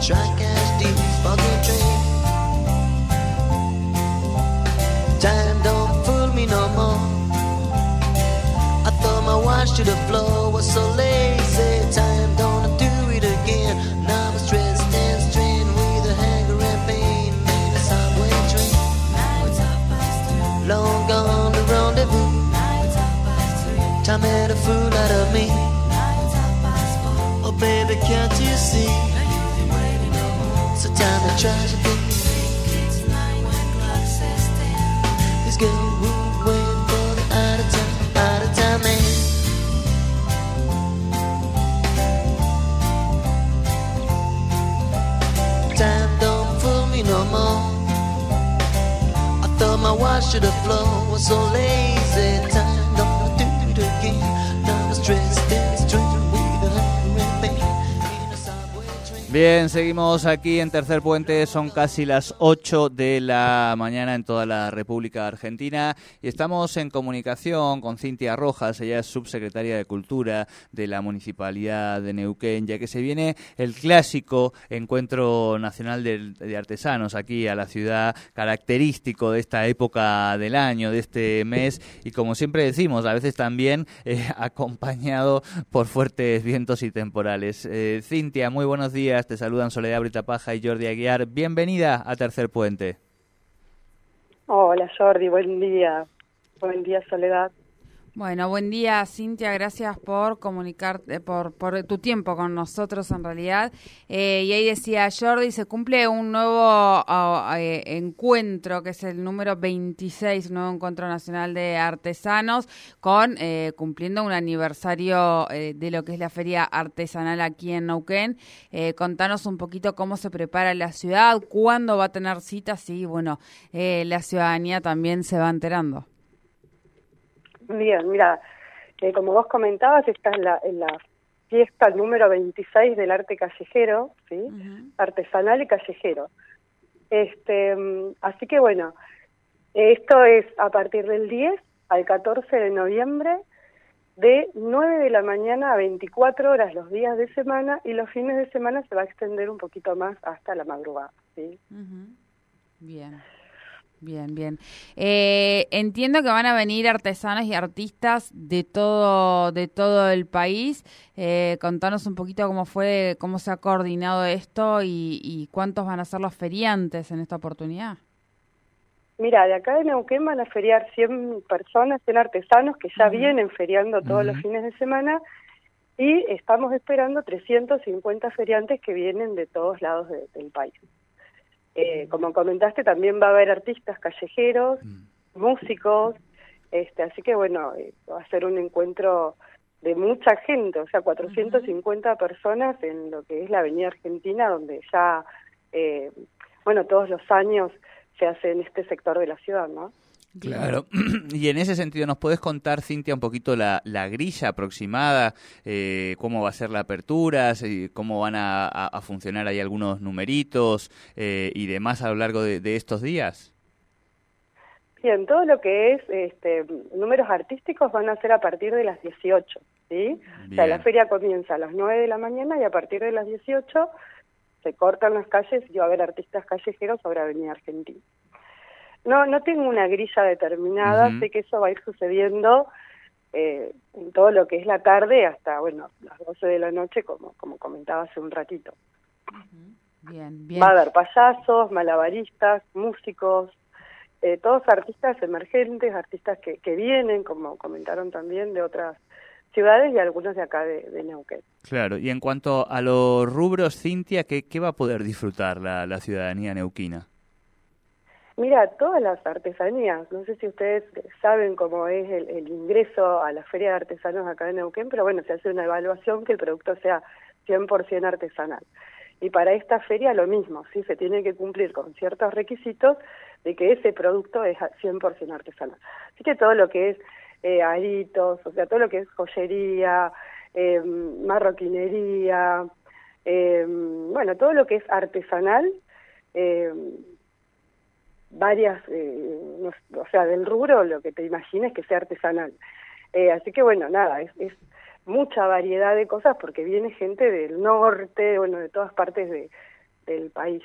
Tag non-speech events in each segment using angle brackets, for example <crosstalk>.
Trying to catch these train. Time don't fool me no more. I thought my watch to the floor was so so late. Bien, seguimos aquí en Tercer Puente, son casi las 8 de la mañana en toda la República Argentina y estamos en comunicación con Cintia Rojas, ella es subsecretaria de Cultura de la Municipalidad de Neuquén, ya que se viene el clásico Encuentro Nacional de, Artesanos aquí a la ciudad, característico de esta época del año, de este mes. Y como siempre decimos, a veces también eh, <laughs> acompañado por fuertes vientos y temporales. Eh, Cintia, muy buenos días, te saludan Soledad Brita Paja y Jordi Aguiar. Bienvenida a Tercer Puente. Hola Jordi, buen día. Buen día Soledad. Bueno, buen día, Cintia. Gracias por comunicar, eh, por, tu tiempo con nosotros en realidad. Eh, y ahí decía Jordi, se cumple un nuevo eh, encuentro, que es el número 26, nuevo encuentro nacional de artesanos, con eh, cumpliendo un aniversario eh, de lo que es la feria artesanal aquí en Neuquén. Eh, contanos un poquito cómo se prepara la ciudad, cuándo va a tener citas y, bueno, la ciudadanía también se va enterando. Bien, mira, eh, como vos comentabas, esta es la, en la fiesta número 26 del arte callejero, ¿sí? Artesanal y callejero. Este, mm, así que bueno, esto es a partir del 10 al 14 de noviembre, de 9 de la mañana a 24 horas los días de semana y los fines de semana se va a extender un poquito más hasta la madrugada, ¿sí? Bien. Bien, bien. Eh, entiendo que van a venir artesanos y artistas de todo, de todo el país. Eh, contanos un poquito cómo fue, cómo se ha coordinado esto y, y cuántos van a ser los feriantes en esta oportunidad. Mira, de acá de Neuquén van a feriar 100 personas, 100 artesanos que ya vienen feriando todos los fines de semana y estamos esperando 350 feriantes que vienen de todos lados de- del país. Eh, como comentaste, también va a haber artistas callejeros, músicos, este, así que bueno, eh, va a ser un encuentro de mucha gente, o sea, 450 personas en lo que es la Avenida Argentina, donde ya, eh, bueno, todos los años se hace en este sector de la ciudad, ¿no? Claro, <clears throat> y en ese sentido, ¿nos puedes contar, Cintia, un poquito la, la grilla aproximada? Eh, ¿Cómo va a ser la apertura? ¿Cómo van a, a- a funcionar ahí algunos numeritos eh, y demás a lo largo de, de estos días? Bien, todo lo que es este, números artísticos van a ser a partir de las 18, ¿sí? O sea, la feria comienza a las 9 de la mañana y a partir de las 18 se cortan las calles y va a haber artistas callejeros sobre Avenida Argentina. No, no tengo una grilla determinada, Ujú. sé que eso va a ir sucediendo eh, en todo lo que es la tarde hasta, bueno, las 12 de la noche, como, como comentaba hace un ratito. Bien, bien. Va a haber payasos, malabaristas, músicos, eh, todos artistas emergentes, artistas que, que vienen, como comentaron también, de otras ciudades y algunos de acá de, de Neuquén. Claro, y en cuanto a los rubros, Cintia, ¿qué, qué va a poder disfrutar la, la ciudadanía neuquina? Mira, todas las artesanías, no sé si ustedes saben cómo es el, el, ingreso a la Feria de Artesanos acá en Neuquén, pero bueno, se hace una evaluación que el producto sea 100% artesanal. Y para esta feria lo mismo, sí, se tiene que cumplir con ciertos requisitos de que ese producto es 100% artesanal. Así que todo lo que es eh, aritos, o sea, todo lo que es joyería, eh, marroquinería, eh, bueno, todo lo que es artesanal, eh, varias, eh, o sea, del rubro, lo que te imagines que sea artesanal. Eh, así que bueno, nada, es, es mucha variedad de cosas porque viene gente del norte, bueno, de todas partes de, del país.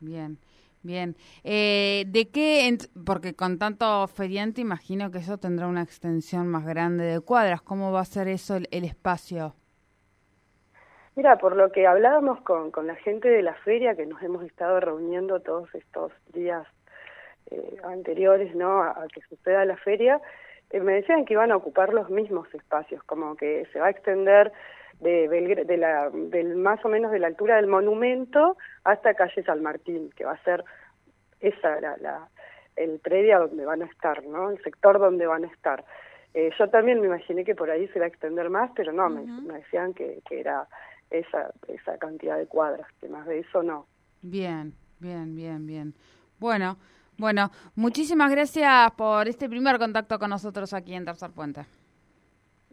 Bien. Bien, eh, ¿de qué? Porque con tanto feriante imagino que eso tendrá una extensión más grande de cuadras. ¿Cómo va a ser eso el espacio? Mira, por lo que hablábamos con, con la gente de la feria, que nos hemos estado reuniendo todos estos días eh, anteriores ¿no? A, a, que suceda la feria, eh, me decían que iban a ocupar los mismos espacios, como que se va a extender de, de, de la, del más o menos de la altura del monumento hasta calle San Martín, que va a ser esa la, la, el predio donde van a estar, ¿no? El sector donde van a estar. Eh, yo también me imaginé que por ahí se va a extender más, pero no, uh -huh. me, me, decían que, que era esa, esa cantidad de cuadras, que más de eso no. Bien, bien, bien, bien. Bueno, bueno, muchísimas gracias por este primer contacto con nosotros aquí en Tercer Puente.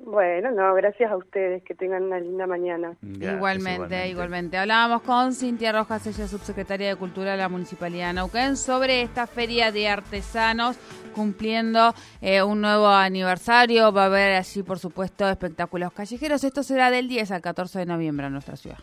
Bueno, no, gracias a ustedes, que tengan una linda mañana. Gracias, igualmente, igualmente, igualmente, Hablábamos con Cintia Rojas, ella es subsecretaria de Cultura de la Municipalidad de Neuquén, sobre esta feria de artesanos cumpliendo eh, un nuevo aniversario. Va a haber allí, por supuesto, espectáculos callejeros. Esto será del 10 al 14 de noviembre en nuestra ciudad.